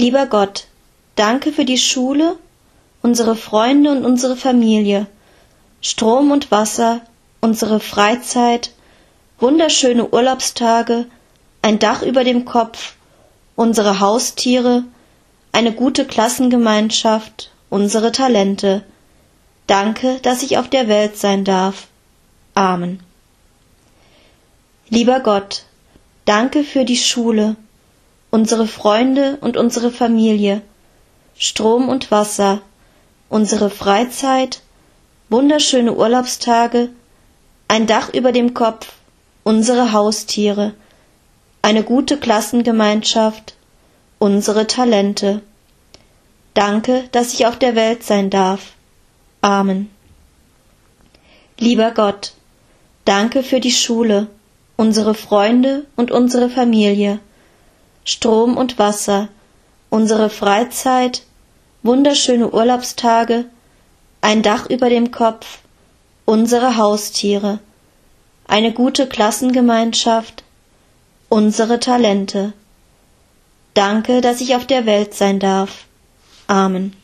Lieber Gott, danke für die Schule, unsere Freunde und unsere Familie, Strom und Wasser, unsere Freizeit, wunderschöne Urlaubstage, ein Dach über dem Kopf, unsere Haustiere, eine gute Klassengemeinschaft, unsere Talente. Danke, dass ich auf der Welt sein darf. Amen. Lieber Gott, danke für die Schule, unsere Freunde und unsere Familie, Strom und Wasser, unsere Freizeit, wunderschöne Urlaubstage, ein Dach über dem Kopf, unsere Haustiere, eine gute Klassengemeinschaft, unsere Talente. Danke, dass ich auf der Welt sein darf. Amen. Lieber Gott, danke für die Schule, unsere Freunde und unsere Familie, Strom und Wasser, unsere Freizeit, wunderschöne Urlaubstage, ein Dach über dem Kopf, unsere Haustiere, eine gute Klassengemeinschaft, unsere Talente. Danke, dass ich auf der Welt sein darf. Amen.